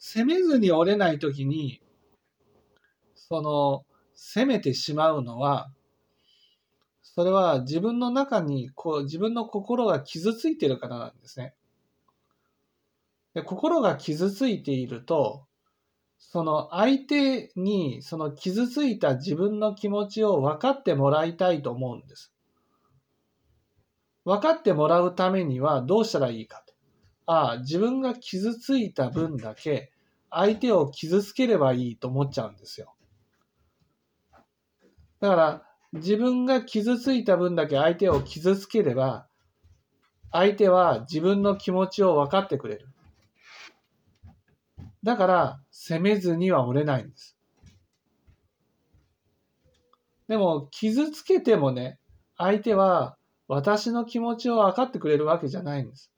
責めずに折れないときに、その、責めてしまうのは、それは自分の中にこう自分の心が傷ついてるからなんですね。で心が傷ついていると、その相手にその傷ついた自分の気持ちを分かってもらいたいと思うんです。分かってもらうためにはどうしたらいいかと。ああ、自分が傷ついた分だけ相手を傷つければいいと思っちゃうんですよ。だから自分が傷ついた分だけ相手を傷つければ相手は自分の気持ちを分かってくれる。だから責めずには折れないんです。でも傷つけてもね、相手は私の気持ちを分かってくれるわけじゃないんです。